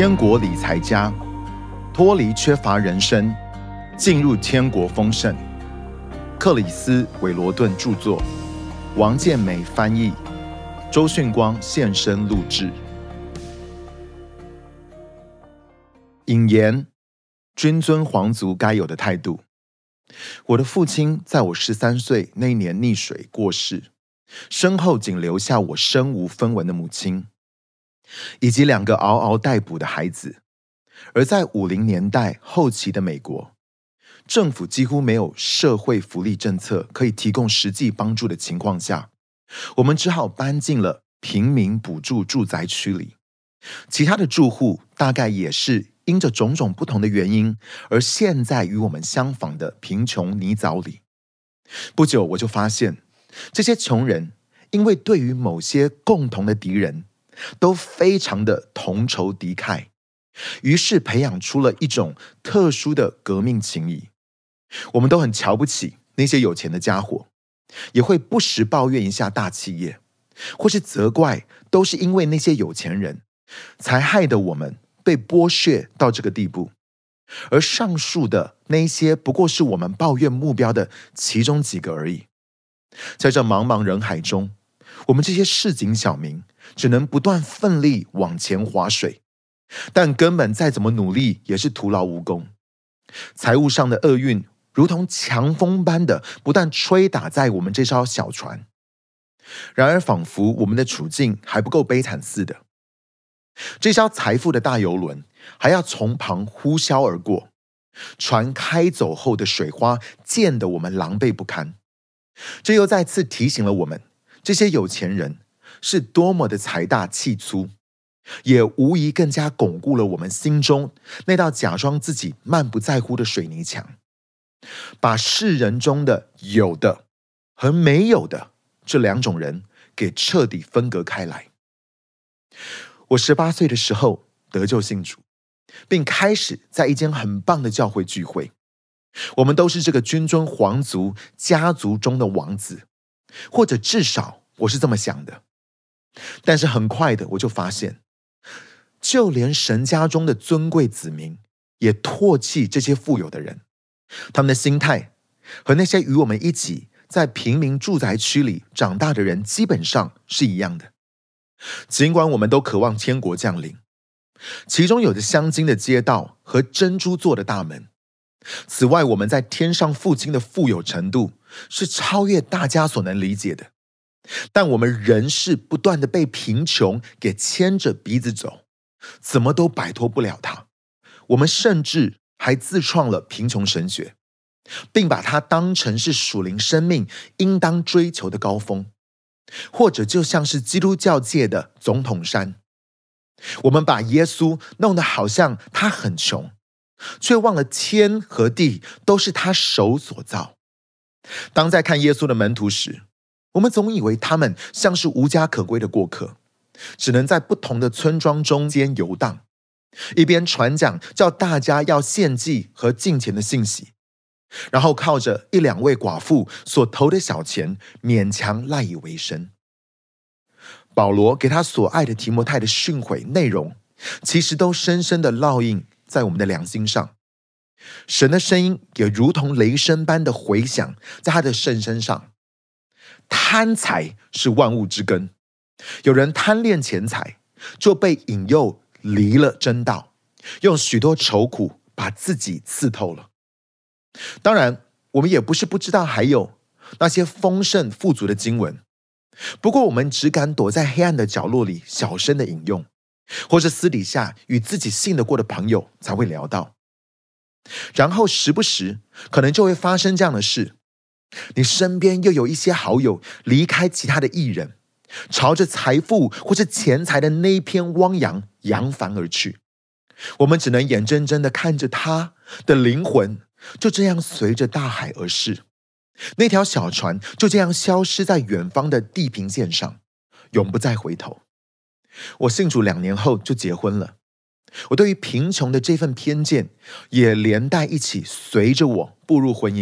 天国理财家，脱离缺乏人生，进入天国丰盛。克里斯·韦罗顿著作，王建美翻译，周迅光现身录制。引言：君尊皇族该有的态度。我的父亲在我十三岁那年溺水过世，身后仅留下我身无分文的母亲。以及两个嗷嗷待哺的孩子，而在五零年代后期的美国，政府几乎没有社会福利政策可以提供实际帮助的情况下，我们只好搬进了平民补助住宅区里。其他的住户大概也是因着种种不同的原因，而现在与我们相仿的贫穷泥沼里。不久，我就发现这些穷人因为对于某些共同的敌人。都非常的同仇敌忾，于是培养出了一种特殊的革命情谊。我们都很瞧不起那些有钱的家伙，也会不时抱怨一下大企业，或是责怪都是因为那些有钱人才害得我们被剥削到这个地步。而上述的那些不过是我们抱怨目标的其中几个而已。在这茫茫人海中。我们这些市井小民只能不断奋力往前划水，但根本再怎么努力也是徒劳无功。财务上的厄运如同强风般的不断吹打在我们这艘小船，然而仿佛我们的处境还不够悲惨似的。这艘财富的大游轮还要从旁呼啸而过，船开走后的水花溅得我们狼狈不堪。这又再次提醒了我们。这些有钱人是多么的财大气粗，也无疑更加巩固了我们心中那道假装自己漫不在乎的水泥墙，把世人中的有的和没有的这两种人给彻底分隔开来。我十八岁的时候得救信主，并开始在一间很棒的教会聚会。我们都是这个君尊皇族家族中的王子。或者至少我是这么想的，但是很快的我就发现，就连神家中的尊贵子民也唾弃这些富有的人，他们的心态和那些与我们一起在平民住宅区里长大的人基本上是一样的。尽管我们都渴望天国降临，其中有着镶金的街道和珍珠做的大门。此外，我们在天上父亲的富有程度是超越大家所能理解的，但我们仍是不断的被贫穷给牵着鼻子走，怎么都摆脱不了它。我们甚至还自创了贫穷神学，并把它当成是属灵生命应当追求的高峰，或者就像是基督教界的总统山。我们把耶稣弄得好像他很穷。却忘了天和地都是他手所造。当在看耶稣的门徒时，我们总以为他们像是无家可归的过客，只能在不同的村庄中间游荡，一边传讲叫大家要献祭和敬钱的信息，然后靠着一两位寡妇所投的小钱勉强赖以为生。保罗给他所爱的提摩太的训诲内容，其实都深深的烙印。在我们的良心上，神的声音也如同雷声般的回响在他的圣身上。贪财是万物之根，有人贪恋钱财，就被引诱离了真道，用许多愁苦把自己刺透了。当然，我们也不是不知道还有那些丰盛富足的经文，不过我们只敢躲在黑暗的角落里小声的引用。或是私底下与自己信得过的朋友才会聊到，然后时不时可能就会发生这样的事：你身边又有一些好友离开其他的艺人，朝着财富或是钱财的那一片汪洋扬帆而去。我们只能眼睁睁的看着他的灵魂就这样随着大海而逝，那条小船就这样消失在远方的地平线上，永不再回头。我信主两年后就结婚了，我对于贫穷的这份偏见也连带一起随着我步入婚姻。